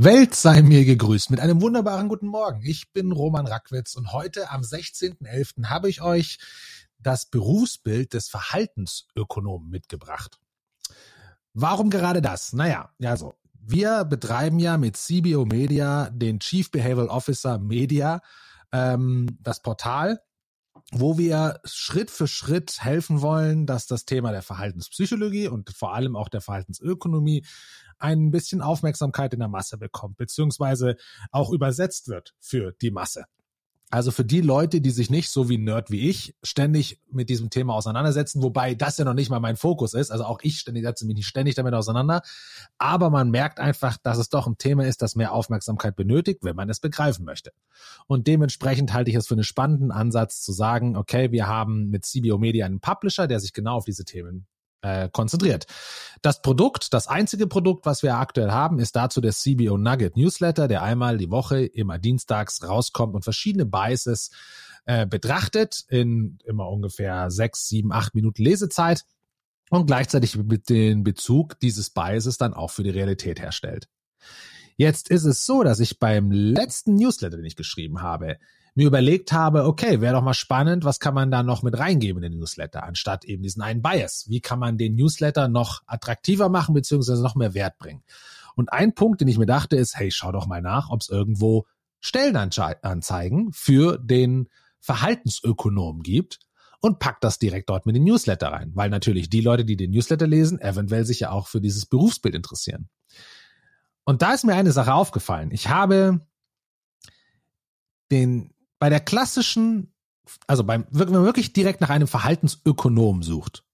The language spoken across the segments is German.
Welt sei mir gegrüßt mit einem wunderbaren guten Morgen. Ich bin Roman Rackwitz und heute am 16.11. habe ich euch das Berufsbild des Verhaltensökonomen mitgebracht. Warum gerade das? Naja, also, wir betreiben ja mit CBO Media den Chief Behavioral Officer Media, ähm, das Portal, wo wir Schritt für Schritt helfen wollen, dass das Thema der Verhaltenspsychologie und vor allem auch der Verhaltensökonomie ein bisschen Aufmerksamkeit in der Masse bekommt, beziehungsweise auch übersetzt wird für die Masse. Also für die Leute, die sich nicht so wie Nerd wie ich ständig mit diesem Thema auseinandersetzen, wobei das ja noch nicht mal mein Fokus ist. Also auch ich ständig setze mich nicht ständig damit auseinander. Aber man merkt einfach, dass es doch ein Thema ist, das mehr Aufmerksamkeit benötigt, wenn man es begreifen möchte. Und dementsprechend halte ich es für einen spannenden Ansatz zu sagen, okay, wir haben mit CBO Media einen Publisher, der sich genau auf diese Themen äh, konzentriert. Das Produkt, das einzige Produkt, was wir aktuell haben, ist dazu der CBO Nugget Newsletter, der einmal die Woche immer dienstags rauskommt und verschiedene Biases äh, betrachtet in immer ungefähr sechs, sieben, acht Minuten Lesezeit und gleichzeitig mit den Bezug dieses Biases dann auch für die Realität herstellt. Jetzt ist es so, dass ich beim letzten Newsletter, den ich geschrieben habe, mir überlegt habe, okay, wäre doch mal spannend, was kann man da noch mit reingeben in den Newsletter, anstatt eben diesen einen Bias. Wie kann man den Newsletter noch attraktiver machen, beziehungsweise noch mehr Wert bringen? Und ein Punkt, den ich mir dachte, ist, hey, schau doch mal nach, ob es irgendwo Stellenanzeigen für den Verhaltensökonom gibt und pack das direkt dort mit den Newsletter rein, weil natürlich die Leute, die den Newsletter lesen, eventuell sich ja auch für dieses Berufsbild interessieren. Und da ist mir eine Sache aufgefallen. Ich habe den bei der klassischen, also beim, wenn man wirklich direkt nach einem Verhaltensökonom sucht,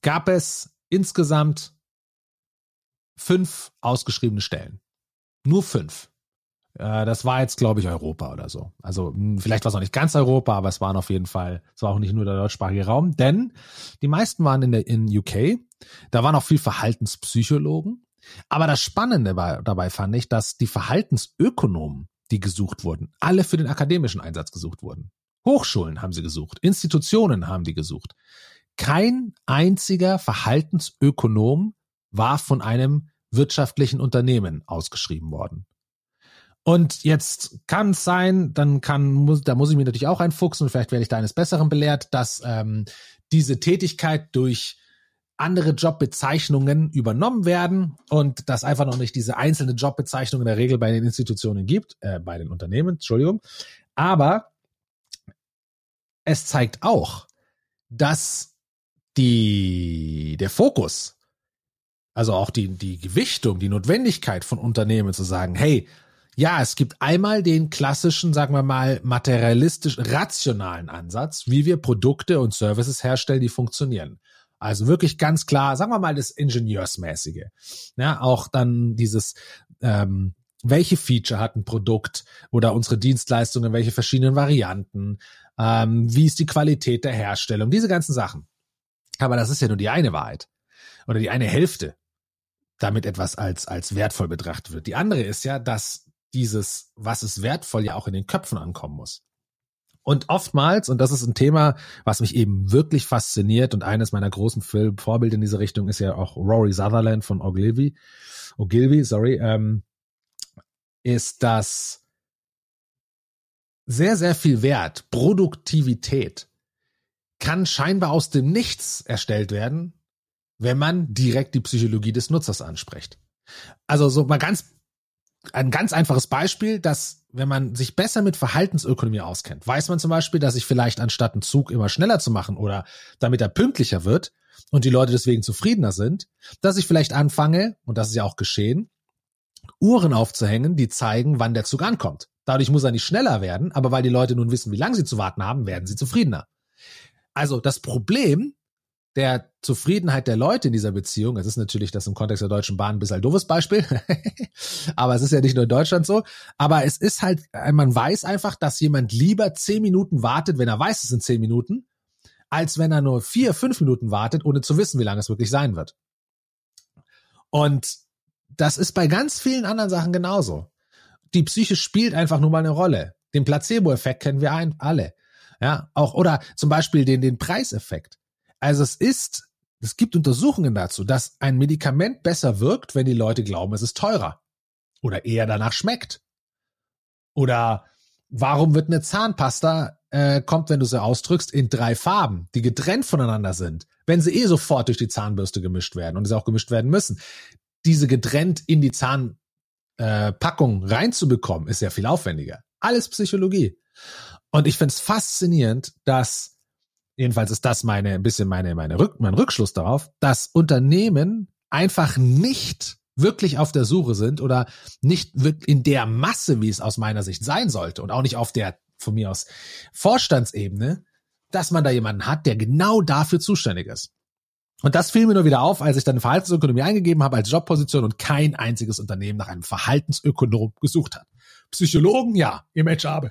gab es insgesamt fünf ausgeschriebene Stellen. Nur fünf. Das war jetzt, glaube ich, Europa oder so. Also hm, vielleicht war es noch nicht ganz Europa, aber es waren auf jeden Fall, es war auch nicht nur der deutschsprachige Raum, denn die meisten waren in der in UK. Da waren auch viel Verhaltenspsychologen. Aber das Spannende dabei fand ich, dass die Verhaltensökonomen die gesucht wurden. Alle für den akademischen Einsatz gesucht wurden. Hochschulen haben sie gesucht, Institutionen haben die gesucht. Kein einziger Verhaltensökonom war von einem wirtschaftlichen Unternehmen ausgeschrieben worden. Und jetzt kann es sein, dann kann, muss, da muss ich mich natürlich auch einfuchsen und vielleicht werde ich da eines Besseren belehrt, dass ähm, diese Tätigkeit durch andere Jobbezeichnungen übernommen werden und dass einfach noch nicht diese einzelne Jobbezeichnung in der Regel bei den Institutionen gibt, äh, bei den Unternehmen, Entschuldigung. Aber es zeigt auch, dass die, der Fokus, also auch die, die Gewichtung, die Notwendigkeit von Unternehmen zu sagen, hey, ja, es gibt einmal den klassischen, sagen wir mal, materialistisch rationalen Ansatz, wie wir Produkte und Services herstellen, die funktionieren. Also wirklich ganz klar, sagen wir mal das Ingenieursmäßige. Ja, auch dann dieses, ähm, welche Feature hat ein Produkt oder unsere Dienstleistungen, welche verschiedenen Varianten, ähm, wie ist die Qualität der Herstellung, diese ganzen Sachen. Aber das ist ja nur die eine Wahrheit oder die eine Hälfte, damit etwas als, als wertvoll betrachtet wird. Die andere ist ja, dass dieses, was ist wertvoll, ja auch in den Köpfen ankommen muss. Und oftmals, und das ist ein Thema, was mich eben wirklich fasziniert und eines meiner großen Film Vorbilder in diese Richtung ist ja auch Rory Sutherland von Ogilvy, Ogilvy, sorry, ähm, ist das sehr, sehr viel Wert, Produktivität kann scheinbar aus dem Nichts erstellt werden, wenn man direkt die Psychologie des Nutzers anspricht. Also so mal ganz ein ganz einfaches Beispiel, dass wenn man sich besser mit Verhaltensökonomie auskennt, weiß man zum Beispiel, dass ich vielleicht anstatt einen Zug immer schneller zu machen oder damit er pünktlicher wird und die Leute deswegen zufriedener sind, dass ich vielleicht anfange, und das ist ja auch geschehen, Uhren aufzuhängen, die zeigen, wann der Zug ankommt. Dadurch muss er nicht schneller werden, aber weil die Leute nun wissen, wie lange sie zu warten haben, werden sie zufriedener. Also das Problem der Zufriedenheit der Leute in dieser Beziehung, es ist natürlich das im Kontext der Deutschen Bahn ein bisschen ein doofes Beispiel, aber es ist ja nicht nur in Deutschland so, aber es ist halt, man weiß einfach, dass jemand lieber zehn Minuten wartet, wenn er weiß, es sind zehn Minuten, als wenn er nur vier, fünf Minuten wartet, ohne zu wissen, wie lange es wirklich sein wird. Und das ist bei ganz vielen anderen Sachen genauso. Die Psyche spielt einfach nur mal eine Rolle. Den Placebo-Effekt kennen wir alle. Ja, auch, oder zum Beispiel den, den Preiseffekt. Also es ist, es gibt Untersuchungen dazu, dass ein Medikament besser wirkt, wenn die Leute glauben, es ist teurer. oder eher danach schmeckt. Oder warum wird eine Zahnpasta äh, kommt, wenn du sie ausdrückst, in drei Farben, die getrennt voneinander sind, wenn sie eh sofort durch die Zahnbürste gemischt werden und sie auch gemischt werden müssen. Diese getrennt in die Zahnpackung äh, reinzubekommen, ist ja viel aufwendiger. Alles Psychologie. Und ich finde es faszinierend, dass, jedenfalls ist das meine, ein bisschen meine, meine Rück, mein Rückschluss darauf, dass Unternehmen einfach nicht wirklich auf der Suche sind oder nicht in der Masse, wie es aus meiner Sicht sein sollte und auch nicht auf der von mir aus Vorstandsebene, dass man da jemanden hat, der genau dafür zuständig ist. Und das fiel mir nur wieder auf, als ich dann Verhaltensökonomie eingegeben habe als Jobposition und kein einziges Unternehmen nach einem Verhaltensökonom gesucht hat. Psychologen, ja, im HR,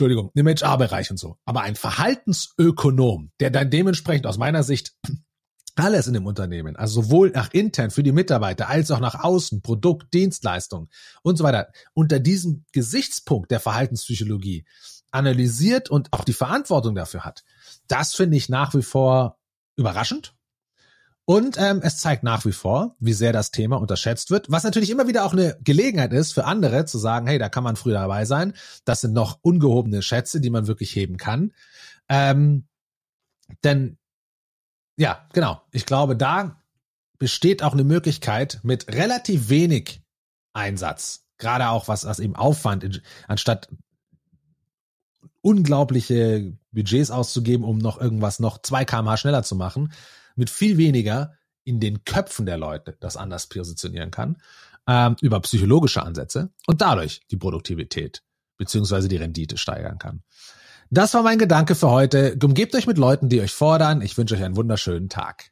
Entschuldigung, im HR-Bereich und so. Aber ein Verhaltensökonom, der dann dementsprechend aus meiner Sicht alles in dem Unternehmen, also sowohl nach intern für die Mitarbeiter als auch nach außen, Produkt, Dienstleistung und so weiter, unter diesem Gesichtspunkt der Verhaltenspsychologie analysiert und auch die Verantwortung dafür hat. Das finde ich nach wie vor überraschend. Und ähm, es zeigt nach wie vor, wie sehr das Thema unterschätzt wird, was natürlich immer wieder auch eine Gelegenheit ist für andere zu sagen, hey, da kann man früh dabei sein. Das sind noch ungehobene Schätze, die man wirklich heben kann. Ähm, denn ja, genau. Ich glaube, da besteht auch eine Möglichkeit mit relativ wenig Einsatz, gerade auch was, was eben Aufwand, anstatt unglaubliche Budgets auszugeben, um noch irgendwas noch zwei kmh schneller zu machen, mit viel weniger in den Köpfen der Leute das anders positionieren kann, ähm, über psychologische Ansätze und dadurch die Produktivität beziehungsweise die Rendite steigern kann. Das war mein Gedanke für heute. Umgebt euch mit Leuten, die euch fordern. Ich wünsche euch einen wunderschönen Tag.